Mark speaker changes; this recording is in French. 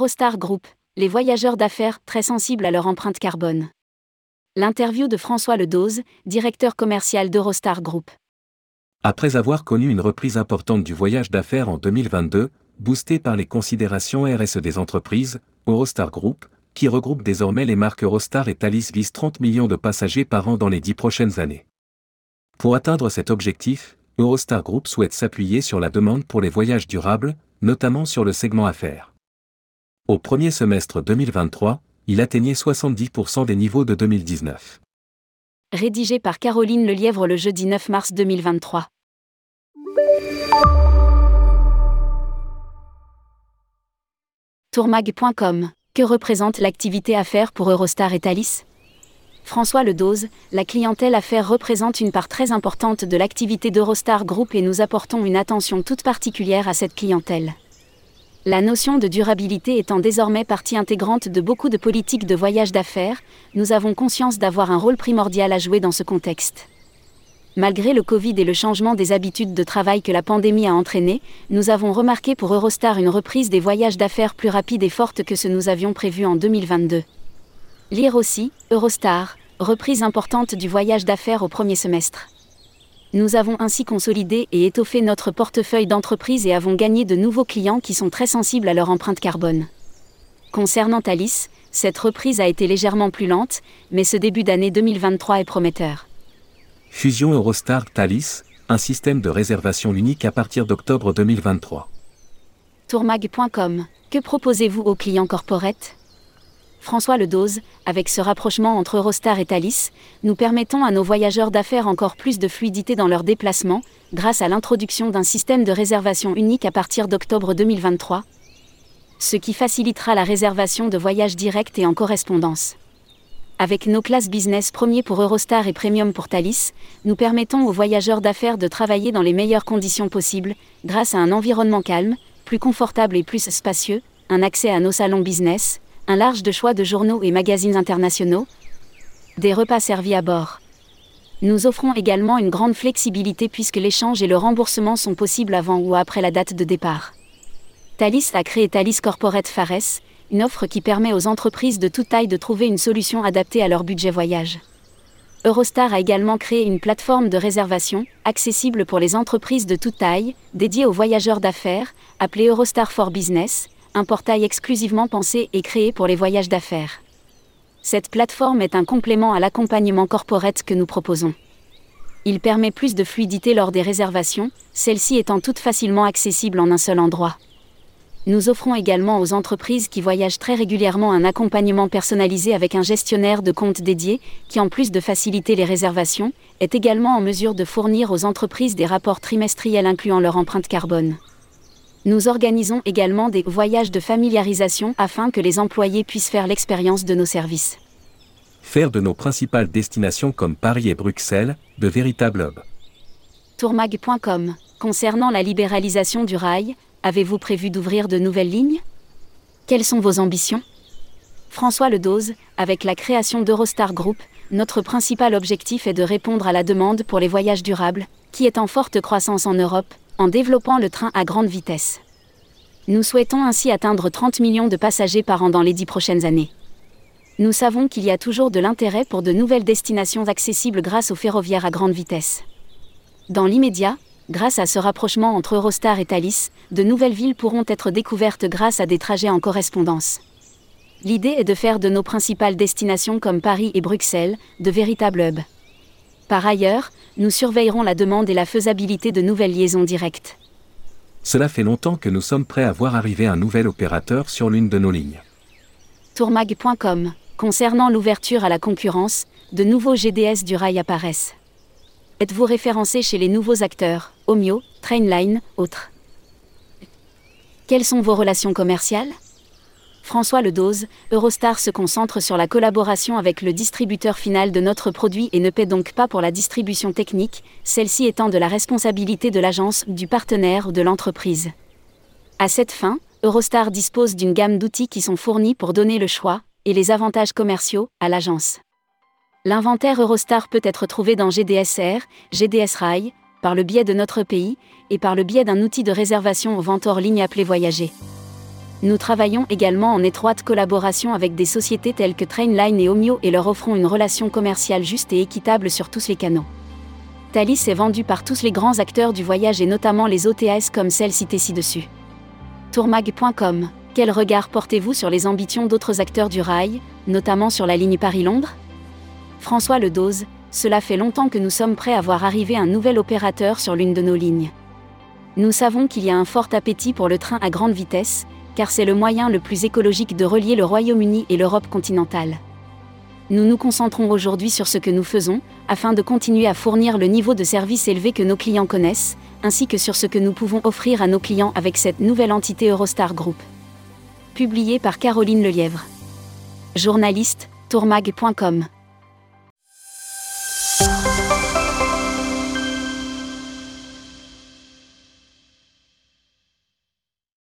Speaker 1: Eurostar Group, les voyageurs d'affaires très sensibles à leur empreinte carbone. L'interview de François Ledoz, directeur commercial d'Eurostar Group.
Speaker 2: Après avoir connu une reprise importante du voyage d'affaires en 2022, boostée par les considérations RSE des entreprises, Eurostar Group, qui regroupe désormais les marques Eurostar et Thalys vise 30 millions de passagers par an dans les 10 prochaines années. Pour atteindre cet objectif, Eurostar Group souhaite s'appuyer sur la demande pour les voyages durables, notamment sur le segment affaires. Au premier semestre 2023, il atteignait 70% des niveaux de 2019.
Speaker 1: Rédigé par Caroline Lelièvre le jeudi 9 mars 2023. Tourmag.com Que représente l'activité affaires pour Eurostar et Thalys? François Ledoz, la clientèle affaires représente une part très importante de l'activité d'Eurostar Group et nous apportons une attention toute particulière à cette clientèle. La notion de durabilité étant désormais partie intégrante de beaucoup de politiques de voyage d'affaires, nous avons conscience d'avoir un rôle primordial à jouer dans ce contexte. Malgré le Covid et le changement des habitudes de travail que la pandémie a entraîné, nous avons remarqué pour Eurostar une reprise des voyages d'affaires plus rapide et forte que ce nous avions prévu en 2022. Lire aussi, Eurostar, reprise importante du voyage d'affaires au premier semestre. Nous avons ainsi consolidé et étoffé notre portefeuille d'entreprises et avons gagné de nouveaux clients qui sont très sensibles à leur empreinte carbone. Concernant Thalys, cette reprise a été légèrement plus lente, mais ce début d'année 2023 est prometteur.
Speaker 2: Fusion Eurostar Thalys, un système de réservation unique à partir d'octobre 2023.
Speaker 1: Tourmag.com, que proposez-vous aux clients corporate François Ledoz, avec ce rapprochement entre Eurostar et Thalys, nous permettons à nos voyageurs d'affaires encore plus de fluidité dans leurs déplacements, grâce à l'introduction d'un système de réservation unique à partir d'octobre 2023, ce qui facilitera la réservation de voyages directs et en correspondance. Avec nos classes business premier pour Eurostar et premium pour Thalys, nous permettons aux voyageurs d'affaires de travailler dans les meilleures conditions possibles, grâce à un environnement calme, plus confortable et plus spacieux, un accès à nos salons business, un large de choix de journaux et magazines internationaux, des repas servis à bord. Nous offrons également une grande flexibilité puisque l'échange et le remboursement sont possibles avant ou après la date de départ. Thalys a créé Thalys Corporate Fares, une offre qui permet aux entreprises de toute taille de trouver une solution adaptée à leur budget voyage. Eurostar a également créé une plateforme de réservation, accessible pour les entreprises de toute taille, dédiée aux voyageurs d'affaires, appelée Eurostar for Business, un portail exclusivement pensé et créé pour les voyages d'affaires. Cette plateforme est un complément à l'accompagnement corporate que nous proposons. Il permet plus de fluidité lors des réservations, celles-ci étant toutes facilement accessibles en un seul endroit. Nous offrons également aux entreprises qui voyagent très régulièrement un accompagnement personnalisé avec un gestionnaire de compte dédié, qui en plus de faciliter les réservations, est également en mesure de fournir aux entreprises des rapports trimestriels incluant leur empreinte carbone. Nous organisons également des voyages de familiarisation afin que les employés puissent faire l'expérience de nos services.
Speaker 2: Faire de nos principales destinations comme Paris et Bruxelles de véritables hubs.
Speaker 1: Tourmag.com Concernant la libéralisation du rail, avez-vous prévu d'ouvrir de nouvelles lignes? Quelles sont vos ambitions? François Ledoz, avec la création d'Eurostar Group, notre principal objectif est de répondre à la demande pour les voyages durables, qui est en forte croissance en Europe, en développant le train à grande vitesse. Nous souhaitons ainsi atteindre 30 millions de passagers par an dans les dix prochaines années. Nous savons qu'il y a toujours de l'intérêt pour de nouvelles destinations accessibles grâce au ferroviaire à grande vitesse. Dans l'immédiat, grâce à ce rapprochement entre Eurostar et Thalys, de nouvelles villes pourront être découvertes grâce à des trajets en correspondance. L'idée est de faire de nos principales destinations comme Paris et Bruxelles de véritables hubs. Par ailleurs, nous surveillerons la demande et la faisabilité de nouvelles liaisons directes.
Speaker 2: Cela fait longtemps que nous sommes prêts à voir arriver un nouvel opérateur sur l'une de nos lignes.
Speaker 1: Tourmag.com Concernant l'ouverture à la concurrence, de nouveaux GDS du rail apparaissent. Êtes-vous référencé chez les nouveaux acteurs, Omio, Trainline, autres? Quelles sont vos relations commerciales? François Ledoz, Eurostar se concentre sur la collaboration avec le distributeur final de notre produit et ne paie donc pas pour la distribution technique, celle-ci étant de la responsabilité de l'agence, du partenaire ou de l'entreprise. À cette fin, Eurostar dispose d'une gamme d'outils qui sont fournis pour donner le choix et les avantages commerciaux à l'agence. L'inventaire Eurostar peut être trouvé dans GDSR, GDS Rail, par le biais de notre pays et par le biais d'un outil de réservation aux ventes hors ligne appelé Voyager. Nous travaillons également en étroite collaboration avec des sociétés telles que Trainline et Omio et leur offrons une relation commerciale juste et équitable sur tous les canaux. Thalys est vendu par tous les grands acteurs du voyage et notamment les OTAS comme celles citées ci-dessus. Tourmag.com Quel regard portez-vous sur les ambitions d'autres acteurs du rail, notamment sur la ligne Paris-Londres? François Ledoz, cela fait longtemps que nous sommes prêts à voir arriver un nouvel opérateur sur l'une de nos lignes. Nous savons qu'il y a un fort appétit pour le train à grande vitesse, car c'est le moyen le plus écologique de relier le Royaume-Uni et l'Europe continentale. Nous nous concentrons aujourd'hui sur ce que nous faisons, afin de continuer à fournir le niveau de service élevé que nos clients connaissent, ainsi que sur ce que nous pouvons offrir à nos clients avec cette nouvelle entité Eurostar Group. Publié par Caroline Lelièvre. Journaliste, tourmag.com.